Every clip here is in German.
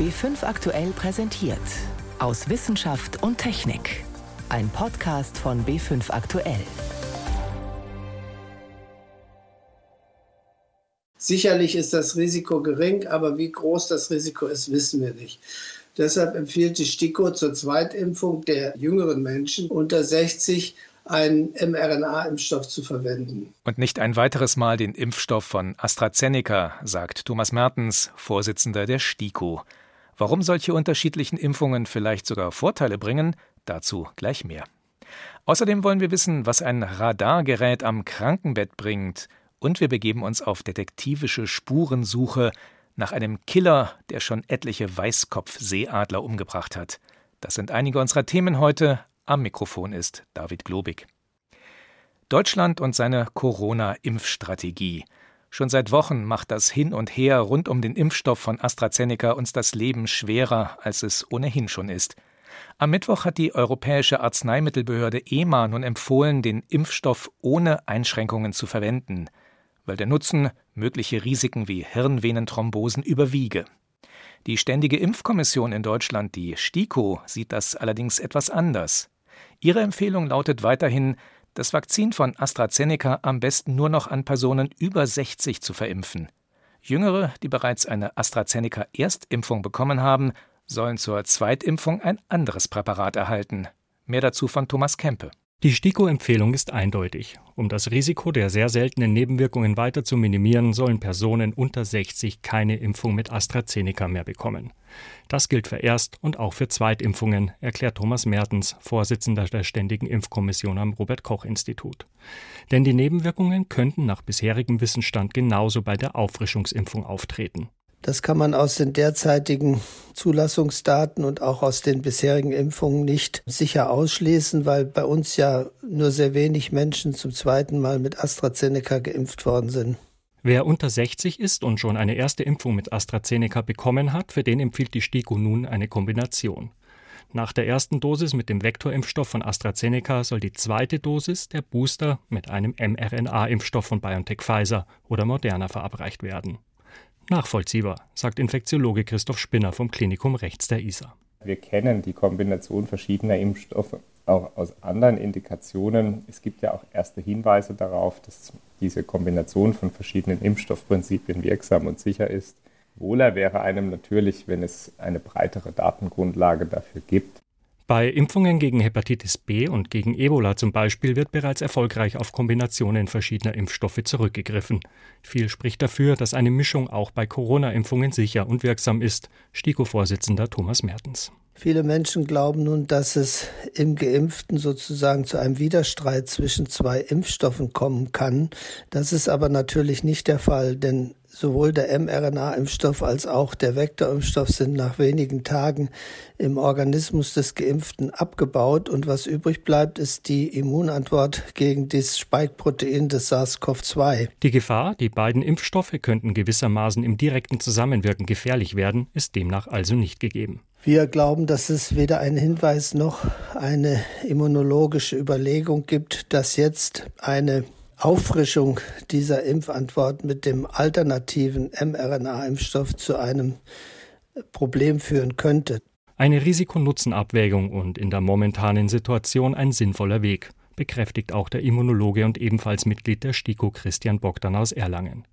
B5 aktuell präsentiert. Aus Wissenschaft und Technik. Ein Podcast von B5 aktuell. Sicherlich ist das Risiko gering, aber wie groß das Risiko ist, wissen wir nicht. Deshalb empfiehlt die STIKO zur Zweitimpfung der jüngeren Menschen unter 60 einen mRNA-Impfstoff zu verwenden. Und nicht ein weiteres Mal den Impfstoff von AstraZeneca, sagt Thomas Mertens, Vorsitzender der STIKO. Warum solche unterschiedlichen Impfungen vielleicht sogar Vorteile bringen, dazu gleich mehr. Außerdem wollen wir wissen, was ein Radargerät am Krankenbett bringt, und wir begeben uns auf detektivische Spurensuche nach einem Killer, der schon etliche Weißkopfseeadler umgebracht hat. Das sind einige unserer Themen heute. Am Mikrofon ist David Globig. Deutschland und seine Corona-Impfstrategie. Schon seit Wochen macht das Hin und Her rund um den Impfstoff von AstraZeneca uns das Leben schwerer, als es ohnehin schon ist. Am Mittwoch hat die Europäische Arzneimittelbehörde EMA nun empfohlen, den Impfstoff ohne Einschränkungen zu verwenden, weil der Nutzen mögliche Risiken wie Hirnvenenthrombosen überwiege. Die Ständige Impfkommission in Deutschland, die STIKO, sieht das allerdings etwas anders. Ihre Empfehlung lautet weiterhin, das Vakzin von AstraZeneca am besten nur noch an Personen über 60 zu verimpfen. Jüngere, die bereits eine AstraZeneca-Erstimpfung bekommen haben, sollen zur Zweitimpfung ein anderes Präparat erhalten. Mehr dazu von Thomas Kempe. Die STIKO-Empfehlung ist eindeutig. Um das Risiko der sehr seltenen Nebenwirkungen weiter zu minimieren, sollen Personen unter 60 keine Impfung mit AstraZeneca mehr bekommen. Das gilt für Erst- und auch für Zweitimpfungen, erklärt Thomas Mertens, Vorsitzender der Ständigen Impfkommission am Robert Koch Institut. Denn die Nebenwirkungen könnten nach bisherigem Wissensstand genauso bei der Auffrischungsimpfung auftreten. Das kann man aus den derzeitigen Zulassungsdaten und auch aus den bisherigen Impfungen nicht sicher ausschließen, weil bei uns ja nur sehr wenig Menschen zum zweiten Mal mit AstraZeneca geimpft worden sind. Wer unter 60 ist und schon eine erste Impfung mit AstraZeneca bekommen hat, für den empfiehlt die STIKO nun eine Kombination. Nach der ersten Dosis mit dem Vektorimpfstoff von AstraZeneca soll die zweite Dosis, der Booster, mit einem mRNA-Impfstoff von BioNTech Pfizer oder Moderna verabreicht werden nachvollziehbar, sagt Infektiologe Christoph Spinner vom Klinikum rechts der ISA. Wir kennen die Kombination verschiedener Impfstoffe auch aus anderen Indikationen. Es gibt ja auch erste Hinweise darauf, dass diese Kombination von verschiedenen Impfstoffprinzipien wirksam und sicher ist. Wohler wäre einem natürlich, wenn es eine breitere Datengrundlage dafür gibt. Bei Impfungen gegen Hepatitis B und gegen Ebola zum Beispiel wird bereits erfolgreich auf Kombinationen verschiedener Impfstoffe zurückgegriffen. Viel spricht dafür, dass eine Mischung auch bei Corona-Impfungen sicher und wirksam ist. STIKO-Vorsitzender Thomas Mertens. Viele Menschen glauben nun, dass es im Geimpften sozusagen zu einem Widerstreit zwischen zwei Impfstoffen kommen kann. Das ist aber natürlich nicht der Fall, denn sowohl der mRNA-Impfstoff als auch der Vektorimpfstoff sind nach wenigen Tagen im Organismus des Geimpften abgebaut und was übrig bleibt, ist die Immunantwort gegen das Spike-Protein des SARS-CoV-2. Die Gefahr, die beiden Impfstoffe könnten gewissermaßen im direkten Zusammenwirken gefährlich werden, ist demnach also nicht gegeben. Wir glauben, dass es weder einen Hinweis noch eine immunologische Überlegung gibt, dass jetzt eine Auffrischung dieser Impfantwort mit dem alternativen mRNA-Impfstoff zu einem Problem führen könnte. Eine Risiko-Nutzen-Abwägung und in der momentanen Situation ein sinnvoller Weg, bekräftigt auch der Immunologe und ebenfalls Mitglied der STIKO Christian Bogdan aus Erlangen.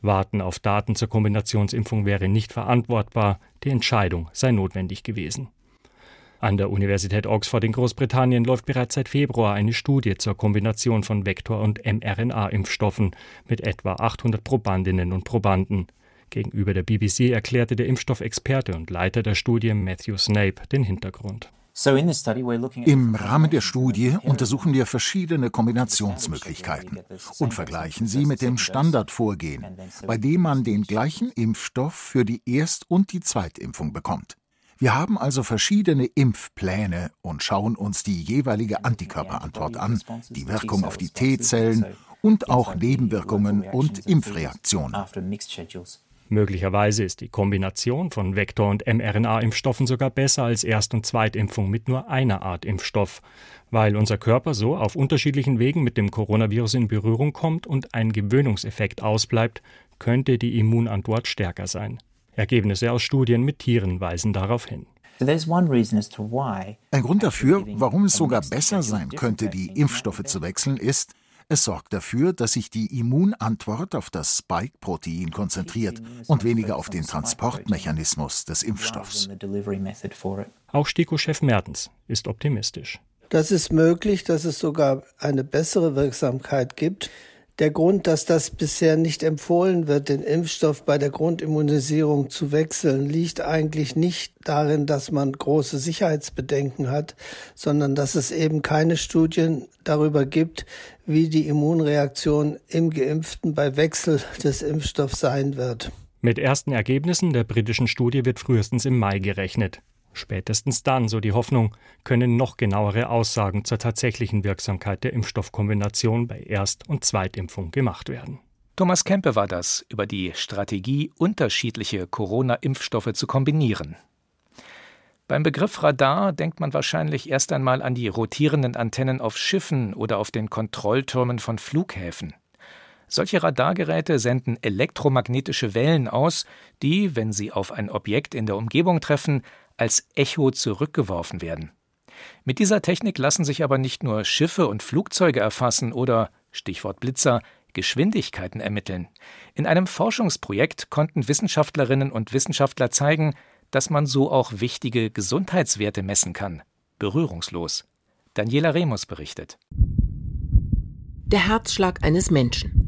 Warten auf Daten zur Kombinationsimpfung wäre nicht verantwortbar, die Entscheidung sei notwendig gewesen. An der Universität Oxford in Großbritannien läuft bereits seit Februar eine Studie zur Kombination von Vektor- und mRNA-Impfstoffen mit etwa 800 Probandinnen und Probanden. Gegenüber der BBC erklärte der Impfstoffexperte und Leiter der Studie Matthew Snape den Hintergrund. Im Rahmen der Studie untersuchen wir verschiedene Kombinationsmöglichkeiten und vergleichen sie mit dem Standardvorgehen, bei dem man den gleichen Impfstoff für die Erst- und die Zweitimpfung bekommt. Wir haben also verschiedene Impfpläne und schauen uns die jeweilige Antikörperantwort an, die Wirkung auf die T-Zellen und auch Nebenwirkungen und Impfreaktionen. Möglicherweise ist die Kombination von Vektor- und mRNA-Impfstoffen sogar besser als Erst- und Zweitimpfung mit nur einer Art Impfstoff, weil unser Körper so auf unterschiedlichen Wegen mit dem Coronavirus in Berührung kommt und ein Gewöhnungseffekt ausbleibt, könnte die Immunantwort stärker sein. Ergebnisse aus Studien mit Tieren weisen darauf hin. Ein Grund dafür, warum es sogar besser sein könnte, die Impfstoffe zu wechseln, ist, es sorgt dafür, dass sich die Immunantwort auf das Spike-Protein konzentriert und weniger auf den Transportmechanismus des Impfstoffs. Auch STIKO-Chef Mertens ist optimistisch. Das ist möglich, dass es sogar eine bessere Wirksamkeit gibt. Der Grund, dass das bisher nicht empfohlen wird, den Impfstoff bei der Grundimmunisierung zu wechseln, liegt eigentlich nicht darin, dass man große Sicherheitsbedenken hat, sondern dass es eben keine Studien darüber gibt, wie die Immunreaktion im Geimpften bei Wechsel des Impfstoffs sein wird. Mit ersten Ergebnissen der britischen Studie wird frühestens im Mai gerechnet. Spätestens dann, so die Hoffnung, können noch genauere Aussagen zur tatsächlichen Wirksamkeit der Impfstoffkombination bei Erst- und Zweitimpfung gemacht werden. Thomas Kempe war das über die Strategie, unterschiedliche Corona-Impfstoffe zu kombinieren. Beim Begriff Radar denkt man wahrscheinlich erst einmal an die rotierenden Antennen auf Schiffen oder auf den Kontrolltürmen von Flughäfen. Solche Radargeräte senden elektromagnetische Wellen aus, die, wenn sie auf ein Objekt in der Umgebung treffen, als Echo zurückgeworfen werden. Mit dieser Technik lassen sich aber nicht nur Schiffe und Flugzeuge erfassen oder, Stichwort Blitzer, Geschwindigkeiten ermitteln. In einem Forschungsprojekt konnten Wissenschaftlerinnen und Wissenschaftler zeigen, dass man so auch wichtige Gesundheitswerte messen kann. Berührungslos. Daniela Remus berichtet. Der Herzschlag eines Menschen.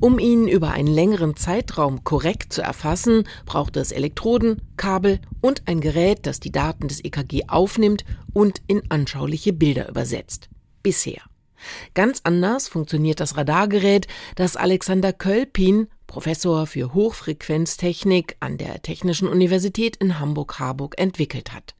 Um ihn über einen längeren Zeitraum korrekt zu erfassen, braucht es Elektroden, Kabel und ein Gerät, das die Daten des EKG aufnimmt und in anschauliche Bilder übersetzt. Bisher. Ganz anders funktioniert das Radargerät, das Alexander Kölpin, Professor für Hochfrequenztechnik an der Technischen Universität in Hamburg-Harburg, entwickelt hat.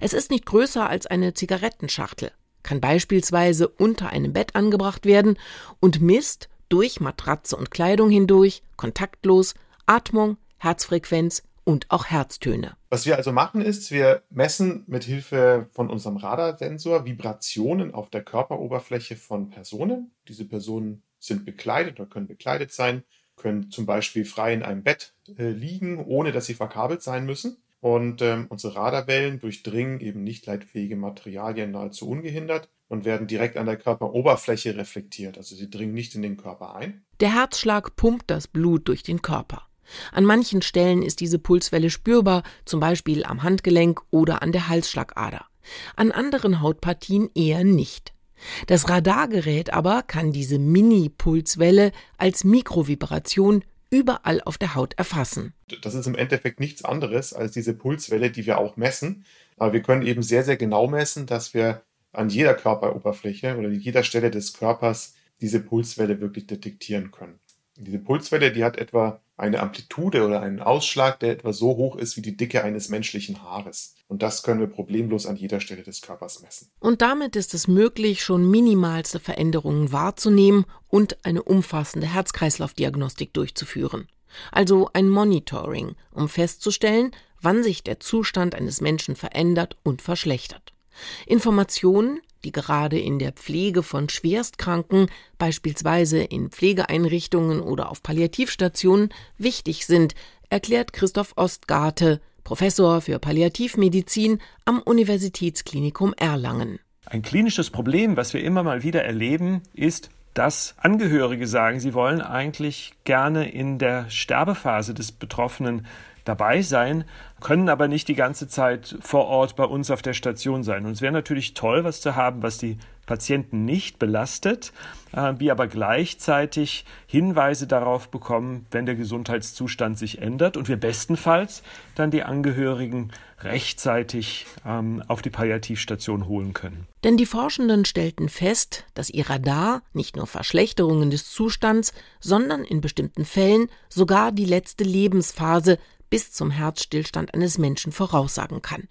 Es ist nicht größer als eine Zigarettenschachtel, kann beispielsweise unter einem Bett angebracht werden und misst, durch Matratze und Kleidung hindurch, kontaktlos, Atmung, Herzfrequenz und auch Herztöne. Was wir also machen ist, wir messen mit Hilfe von unserem Radarsensor Vibrationen auf der Körperoberfläche von Personen. Diese Personen sind bekleidet oder können bekleidet sein, können zum Beispiel frei in einem Bett äh, liegen, ohne dass sie verkabelt sein müssen. Und ähm, unsere Radarwellen durchdringen eben nicht leitfähige Materialien nahezu ungehindert und werden direkt an der Körperoberfläche reflektiert. Also sie dringen nicht in den Körper ein. Der Herzschlag pumpt das Blut durch den Körper. An manchen Stellen ist diese Pulswelle spürbar, zum Beispiel am Handgelenk oder an der Halsschlagader. An anderen Hautpartien eher nicht. Das Radargerät aber kann diese Mini-Pulswelle als Mikrovibration überall auf der Haut erfassen. Das ist im Endeffekt nichts anderes als diese Pulswelle, die wir auch messen. Aber wir können eben sehr, sehr genau messen, dass wir an jeder Körperoberfläche oder an jeder Stelle des Körpers diese Pulswelle wirklich detektieren können. Diese Pulswelle, die hat etwa eine Amplitude oder einen Ausschlag, der etwa so hoch ist wie die Dicke eines menschlichen Haares. Und das können wir problemlos an jeder Stelle des Körpers messen. Und damit ist es möglich, schon minimalste Veränderungen wahrzunehmen und eine umfassende Herz-Kreislauf-Diagnostik durchzuführen. Also ein Monitoring, um festzustellen, wann sich der Zustand eines Menschen verändert und verschlechtert. Informationen, die gerade in der Pflege von Schwerstkranken, beispielsweise in Pflegeeinrichtungen oder auf Palliativstationen, wichtig sind, erklärt Christoph Ostgarte, Professor für Palliativmedizin am Universitätsklinikum Erlangen. Ein klinisches Problem, was wir immer mal wieder erleben, ist, dass Angehörige sagen, sie wollen eigentlich gerne in der Sterbephase des Betroffenen dabei sein, können aber nicht die ganze Zeit vor Ort bei uns auf der Station sein. Und es wäre natürlich toll, was zu haben, was die Patienten nicht belastet, äh, aber gleichzeitig Hinweise darauf bekommen, wenn der Gesundheitszustand sich ändert und wir bestenfalls dann die Angehörigen rechtzeitig ähm, auf die Palliativstation holen können. Denn die Forschenden stellten fest, dass ihr Radar nicht nur Verschlechterungen des Zustands, sondern in bestimmten Fällen sogar die letzte Lebensphase bis zum Herzstillstand eines Menschen voraussagen kann.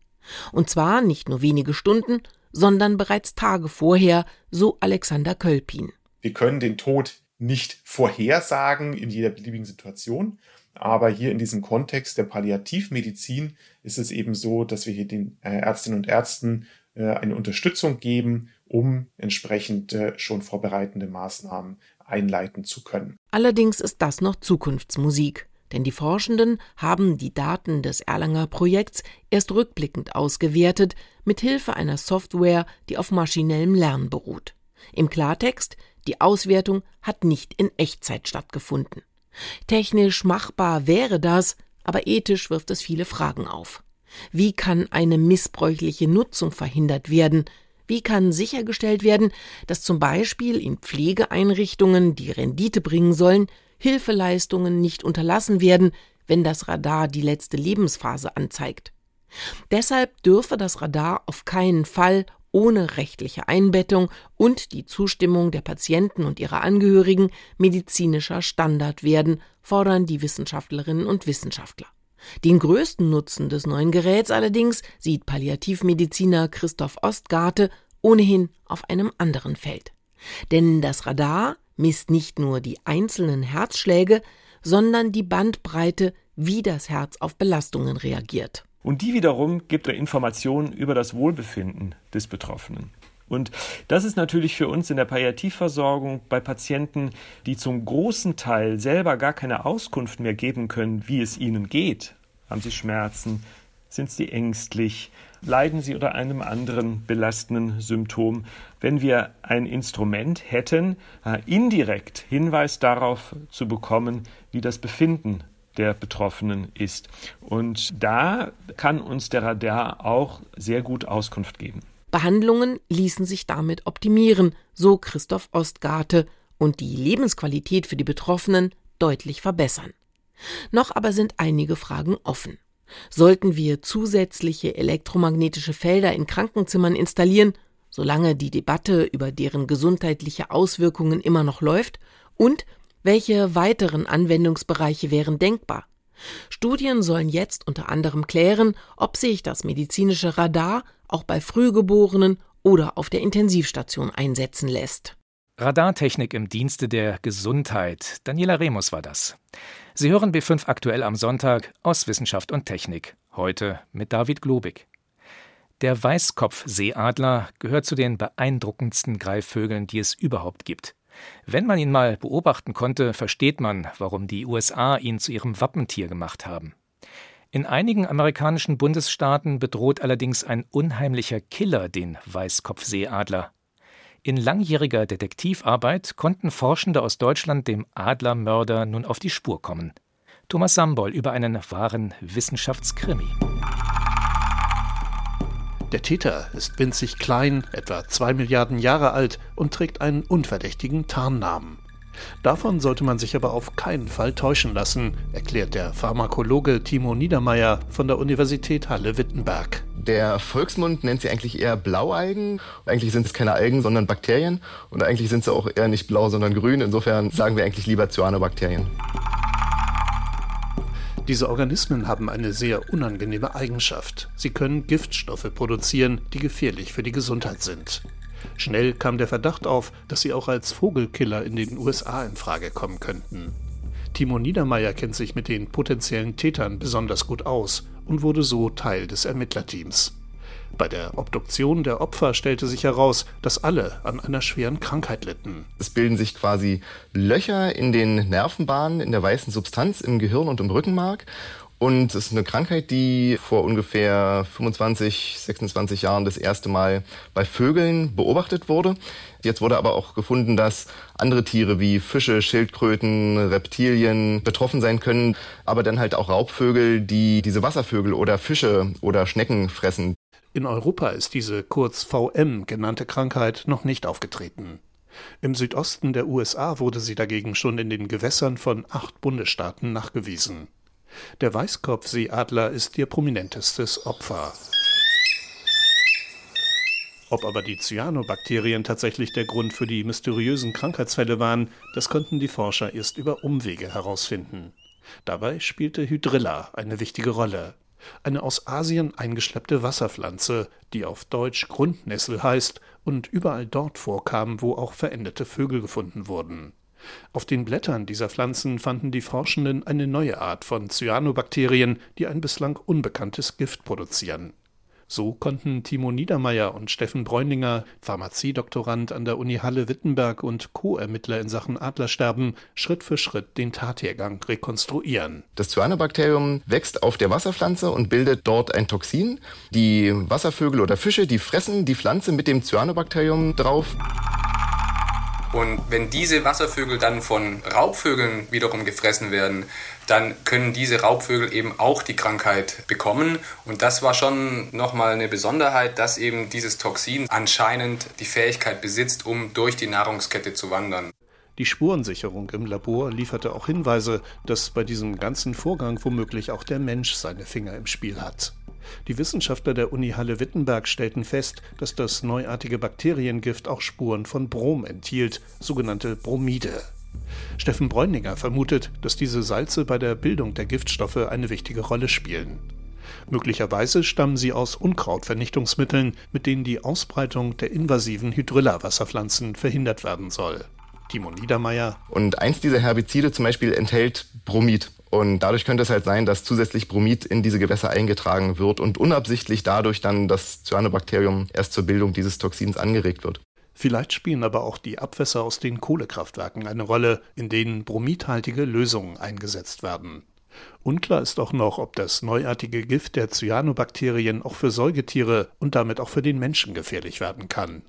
Und zwar nicht nur wenige Stunden, sondern bereits Tage vorher, so Alexander Kölpin. Wir können den Tod nicht vorhersagen in jeder beliebigen Situation, aber hier in diesem Kontext der Palliativmedizin ist es eben so, dass wir hier den äh, Ärztinnen und Ärzten äh, eine Unterstützung geben, um entsprechend äh, schon vorbereitende Maßnahmen einleiten zu können. Allerdings ist das noch Zukunftsmusik. Denn die Forschenden haben die Daten des Erlanger Projekts erst rückblickend ausgewertet, mit Hilfe einer Software, die auf maschinellem Lernen beruht. Im Klartext, die Auswertung hat nicht in Echtzeit stattgefunden. Technisch machbar wäre das, aber ethisch wirft es viele Fragen auf. Wie kann eine missbräuchliche Nutzung verhindert werden? Wie kann sichergestellt werden, dass zum Beispiel in Pflegeeinrichtungen, die Rendite bringen sollen, Hilfeleistungen nicht unterlassen werden, wenn das Radar die letzte Lebensphase anzeigt? Deshalb dürfe das Radar auf keinen Fall ohne rechtliche Einbettung und die Zustimmung der Patienten und ihrer Angehörigen medizinischer Standard werden, fordern die Wissenschaftlerinnen und Wissenschaftler. Den größten Nutzen des neuen Geräts allerdings sieht Palliativmediziner Christoph Ostgarte ohnehin auf einem anderen Feld. Denn das Radar misst nicht nur die einzelnen Herzschläge, sondern die Bandbreite, wie das Herz auf Belastungen reagiert. Und die wiederum gibt er Informationen über das Wohlbefinden des Betroffenen. Und das ist natürlich für uns in der Palliativversorgung bei Patienten, die zum großen Teil selber gar keine Auskunft mehr geben können, wie es ihnen geht. Haben sie Schmerzen? Sind sie ängstlich? Leiden sie unter einem anderen belastenden Symptom? Wenn wir ein Instrument hätten, äh, indirekt Hinweis darauf zu bekommen, wie das Befinden der Betroffenen ist. Und da kann uns der Radar auch sehr gut Auskunft geben. Behandlungen ließen sich damit optimieren, so Christoph Ostgarte, und die Lebensqualität für die Betroffenen deutlich verbessern. Noch aber sind einige Fragen offen. Sollten wir zusätzliche elektromagnetische Felder in Krankenzimmern installieren, solange die Debatte über deren gesundheitliche Auswirkungen immer noch läuft? Und welche weiteren Anwendungsbereiche wären denkbar? Studien sollen jetzt unter anderem klären, ob sich das medizinische Radar auch bei Frühgeborenen oder auf der Intensivstation einsetzen lässt. Radartechnik im Dienste der Gesundheit. Daniela Remus war das. Sie hören B5 aktuell am Sonntag aus Wissenschaft und Technik. Heute mit David Globig. Der Weißkopfseeadler gehört zu den beeindruckendsten Greifvögeln, die es überhaupt gibt. Wenn man ihn mal beobachten konnte, versteht man, warum die USA ihn zu ihrem Wappentier gemacht haben. In einigen amerikanischen Bundesstaaten bedroht allerdings ein unheimlicher Killer den Weißkopfseeadler. In langjähriger Detektivarbeit konnten Forschende aus Deutschland dem Adlermörder nun auf die Spur kommen. Thomas Sambol über einen wahren Wissenschaftskrimi. Der Täter ist winzig klein, etwa zwei Milliarden Jahre alt und trägt einen unverdächtigen Tarnnamen. Davon sollte man sich aber auf keinen Fall täuschen lassen, erklärt der Pharmakologe Timo Niedermeyer von der Universität Halle-Wittenberg. Der Volksmund nennt sie eigentlich eher Blaualgen. Eigentlich sind es keine Algen, sondern Bakterien. Und eigentlich sind sie auch eher nicht blau, sondern grün. Insofern sagen wir eigentlich lieber Cyanobakterien. Diese Organismen haben eine sehr unangenehme Eigenschaft. Sie können Giftstoffe produzieren, die gefährlich für die Gesundheit sind. Schnell kam der Verdacht auf, dass sie auch als Vogelkiller in den USA in Frage kommen könnten. Timo Niedermeyer kennt sich mit den potenziellen Tätern besonders gut aus und wurde so Teil des Ermittlerteams. Bei der Obduktion der Opfer stellte sich heraus, dass alle an einer schweren Krankheit litten. Es bilden sich quasi Löcher in den Nervenbahnen, in der weißen Substanz im Gehirn und im Rückenmark. Und es ist eine Krankheit, die vor ungefähr 25, 26 Jahren das erste Mal bei Vögeln beobachtet wurde. Jetzt wurde aber auch gefunden, dass andere Tiere wie Fische, Schildkröten, Reptilien betroffen sein können, aber dann halt auch Raubvögel, die diese Wasservögel oder Fische oder Schnecken fressen. In Europa ist diese kurz VM genannte Krankheit noch nicht aufgetreten. Im Südosten der USA wurde sie dagegen schon in den Gewässern von acht Bundesstaaten nachgewiesen. Der Weißkopfseeadler ist ihr prominentestes Opfer. Ob aber die Cyanobakterien tatsächlich der Grund für die mysteriösen Krankheitsfälle waren, das konnten die Forscher erst über Umwege herausfinden. Dabei spielte Hydrilla eine wichtige Rolle eine aus Asien eingeschleppte Wasserpflanze, die auf Deutsch Grundnessel heißt und überall dort vorkam, wo auch verendete Vögel gefunden wurden. Auf den Blättern dieser Pflanzen fanden die Forschenden eine neue Art von Cyanobakterien, die ein bislang unbekanntes Gift produzieren. So konnten Timo Niedermeyer und Steffen Bräuninger, Pharmaziedoktorand an der Uni Halle-Wittenberg und Co-Ermittler in Sachen Adlersterben, Schritt für Schritt den Tathergang rekonstruieren. Das Cyanobakterium wächst auf der Wasserpflanze und bildet dort ein Toxin. Die Wasservögel oder Fische, die fressen die Pflanze mit dem Cyanobakterium drauf. Und wenn diese Wasservögel dann von Raubvögeln wiederum gefressen werden, dann können diese Raubvögel eben auch die Krankheit bekommen. Und das war schon nochmal eine Besonderheit, dass eben dieses Toxin anscheinend die Fähigkeit besitzt, um durch die Nahrungskette zu wandern. Die Spurensicherung im Labor lieferte auch Hinweise, dass bei diesem ganzen Vorgang womöglich auch der Mensch seine Finger im Spiel hat. Die Wissenschaftler der Uni Halle-Wittenberg stellten fest, dass das neuartige Bakteriengift auch Spuren von Brom enthielt, sogenannte Bromide. Steffen Bräuninger vermutet, dass diese Salze bei der Bildung der Giftstoffe eine wichtige Rolle spielen. Möglicherweise stammen sie aus Unkrautvernichtungsmitteln, mit denen die Ausbreitung der invasiven Hydrilla-Wasserpflanzen verhindert werden soll. Timo Niedermeyer. Und eins dieser Herbizide zum Beispiel enthält Bromid. Und dadurch könnte es halt sein, dass zusätzlich Bromid in diese Gewässer eingetragen wird und unabsichtlich dadurch dann das Cyanobakterium erst zur Bildung dieses Toxins angeregt wird. Vielleicht spielen aber auch die Abwässer aus den Kohlekraftwerken eine Rolle, in denen bromidhaltige Lösungen eingesetzt werden. Unklar ist auch noch, ob das neuartige Gift der Cyanobakterien auch für Säugetiere und damit auch für den Menschen gefährlich werden kann.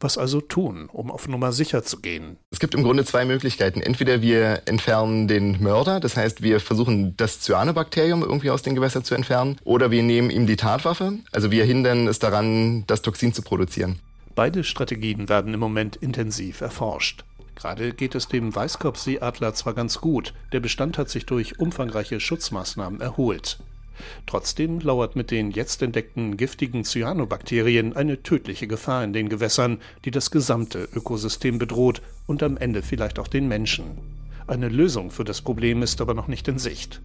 Was also tun, um auf Nummer sicher zu gehen? Es gibt im Grunde zwei Möglichkeiten. Entweder wir entfernen den Mörder, das heißt, wir versuchen das Cyanobakterium irgendwie aus den Gewässern zu entfernen, oder wir nehmen ihm die Tatwaffe, also wir hindern es daran, das Toxin zu produzieren. Beide Strategien werden im Moment intensiv erforscht. Gerade geht es dem Weißkopfseeadler zwar ganz gut, der Bestand hat sich durch umfangreiche Schutzmaßnahmen erholt. Trotzdem lauert mit den jetzt entdeckten giftigen Cyanobakterien eine tödliche Gefahr in den Gewässern, die das gesamte Ökosystem bedroht und am Ende vielleicht auch den Menschen. Eine Lösung für das Problem ist aber noch nicht in Sicht.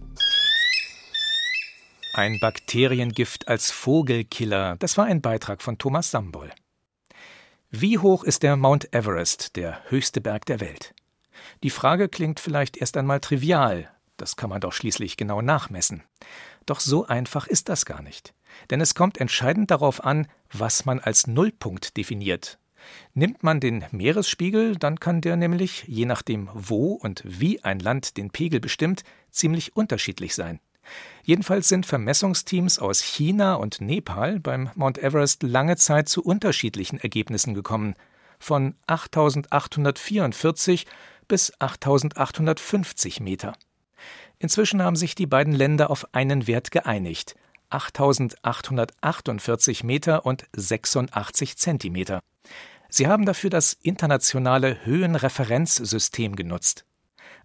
Ein Bakteriengift als Vogelkiller, das war ein Beitrag von Thomas Sambol. Wie hoch ist der Mount Everest, der höchste Berg der Welt? Die Frage klingt vielleicht erst einmal trivial, das kann man doch schließlich genau nachmessen. Doch so einfach ist das gar nicht. Denn es kommt entscheidend darauf an, was man als Nullpunkt definiert. Nimmt man den Meeresspiegel, dann kann der nämlich, je nachdem wo und wie ein Land den Pegel bestimmt, ziemlich unterschiedlich sein. Jedenfalls sind Vermessungsteams aus China und Nepal beim Mount Everest lange Zeit zu unterschiedlichen Ergebnissen gekommen, von 8844 bis 8850 Meter. Inzwischen haben sich die beiden Länder auf einen Wert geeinigt: 8848 Meter und 86 Zentimeter. Sie haben dafür das internationale Höhenreferenzsystem genutzt.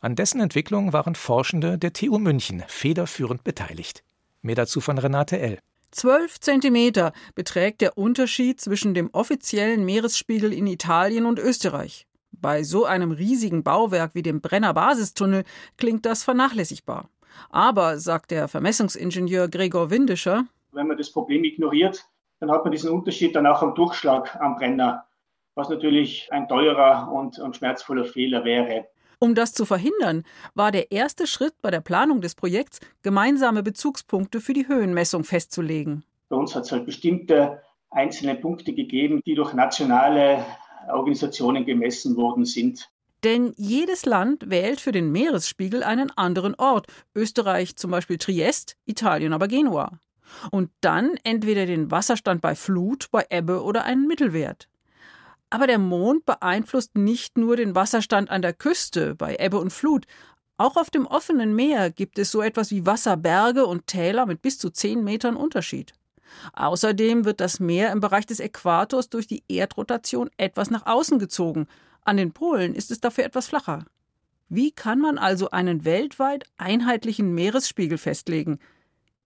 An dessen Entwicklung waren Forschende der TU München federführend beteiligt. Mehr dazu von Renate L. 12 Zentimeter beträgt der Unterschied zwischen dem offiziellen Meeresspiegel in Italien und Österreich. Bei so einem riesigen Bauwerk wie dem Brenner Basistunnel klingt das vernachlässigbar. Aber, sagt der Vermessungsingenieur Gregor Windischer, wenn man das Problem ignoriert, dann hat man diesen Unterschied dann auch am Durchschlag am Brenner, was natürlich ein teurer und, und schmerzvoller Fehler wäre. Um das zu verhindern, war der erste Schritt bei der Planung des Projekts, gemeinsame Bezugspunkte für die Höhenmessung festzulegen. Bei uns hat es halt bestimmte einzelne Punkte gegeben, die durch nationale Organisationen gemessen worden sind. Denn jedes Land wählt für den Meeresspiegel einen anderen Ort. Österreich zum Beispiel Triest, Italien aber Genua. Und dann entweder den Wasserstand bei Flut, bei Ebbe oder einen Mittelwert. Aber der Mond beeinflusst nicht nur den Wasserstand an der Küste bei Ebbe und Flut. Auch auf dem offenen Meer gibt es so etwas wie Wasserberge und Täler mit bis zu 10 Metern Unterschied. Außerdem wird das Meer im Bereich des Äquators durch die Erdrotation etwas nach außen gezogen. An den Polen ist es dafür etwas flacher. Wie kann man also einen weltweit einheitlichen Meeresspiegel festlegen?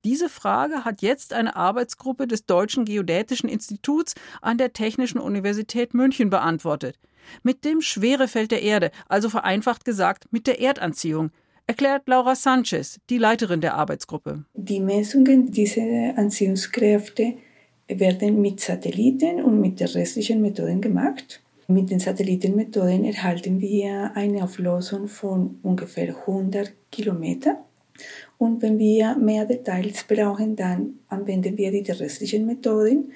Diese Frage hat jetzt eine Arbeitsgruppe des Deutschen Geodätischen Instituts an der Technischen Universität München beantwortet. Mit dem Schwerefeld der Erde, also vereinfacht gesagt mit der Erdanziehung erklärt Laura Sanchez, die Leiterin der Arbeitsgruppe. Die Messungen dieser Anziehungskräfte werden mit Satelliten und mit der restlichen Methoden gemacht. Mit den Satellitenmethoden erhalten wir eine Auflösung von ungefähr 100 Kilometer Und wenn wir mehr Details brauchen, dann anwenden wir die terrestrischen Methoden,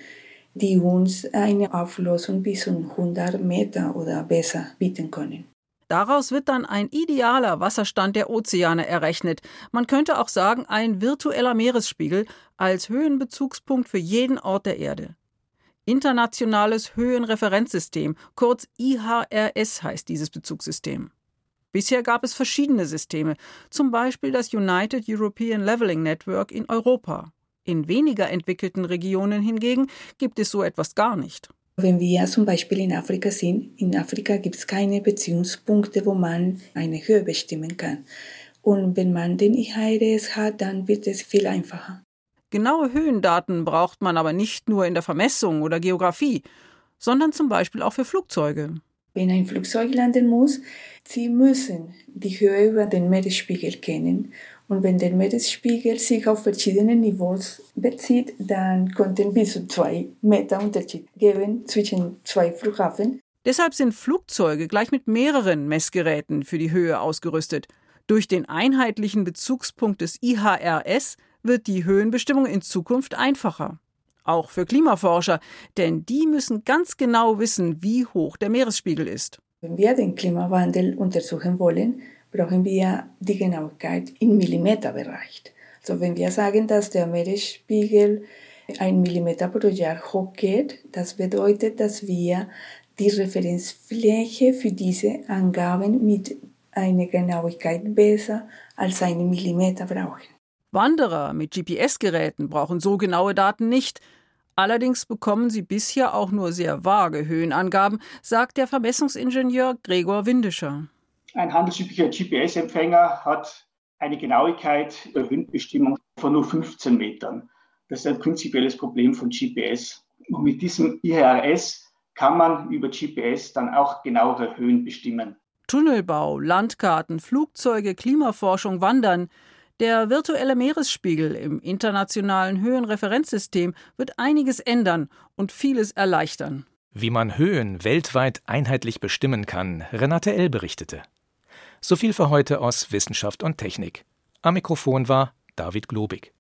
die uns eine Auflösung bis zu 100 Meter oder besser bieten können. Daraus wird dann ein idealer Wasserstand der Ozeane errechnet. Man könnte auch sagen, ein virtueller Meeresspiegel als Höhenbezugspunkt für jeden Ort der Erde. Internationales Höhenreferenzsystem, kurz IHRS heißt dieses Bezugssystem. Bisher gab es verschiedene Systeme, zum Beispiel das United European Leveling Network in Europa. In weniger entwickelten Regionen hingegen gibt es so etwas gar nicht. Wenn wir zum Beispiel in Afrika sind, in Afrika gibt es keine Beziehungspunkte, wo man eine Höhe bestimmen kann. Und wenn man den IHRS hat, dann wird es viel einfacher. Genaue Höhendaten braucht man aber nicht nur in der Vermessung oder Geografie, sondern zum Beispiel auch für Flugzeuge. Wenn ein Flugzeug landen muss, sie müssen die Höhe über den Meeresspiegel kennen. Und wenn der Meeresspiegel sich auf verschiedene Niveaus bezieht, dann könnten bis zu zwei Meter Unterschied geben zwischen zwei Flughafen. Deshalb sind Flugzeuge gleich mit mehreren Messgeräten für die Höhe ausgerüstet. Durch den einheitlichen Bezugspunkt des IHRS wird die Höhenbestimmung in Zukunft einfacher. Auch für Klimaforscher, denn die müssen ganz genau wissen, wie hoch der Meeresspiegel ist. Wenn wir den Klimawandel untersuchen wollen, brauchen wir die Genauigkeit im Millimeterbereich. Also wenn wir sagen, dass der Meeresspiegel ein Millimeter pro Jahr hochgeht, das bedeutet, dass wir die Referenzfläche für diese Angaben mit einer Genauigkeit besser als einen Millimeter brauchen. Wanderer mit GPS-Geräten brauchen so genaue Daten nicht. Allerdings bekommen sie bisher auch nur sehr vage Höhenangaben, sagt der Vermessungsingenieur Gregor Windischer. Ein handelsüblicher GPS-Empfänger hat eine Genauigkeit der Höhenbestimmung von nur 15 Metern. Das ist ein prinzipielles Problem von GPS. Und mit diesem IHRS kann man über GPS dann auch genauere Höhen bestimmen. Tunnelbau, Landkarten, Flugzeuge, Klimaforschung, Wandern. Der virtuelle Meeresspiegel im internationalen Höhenreferenzsystem wird einiges ändern und vieles erleichtern. Wie man Höhen weltweit einheitlich bestimmen kann, Renate L. berichtete. So viel für heute aus Wissenschaft und Technik. Am Mikrofon war David Globig.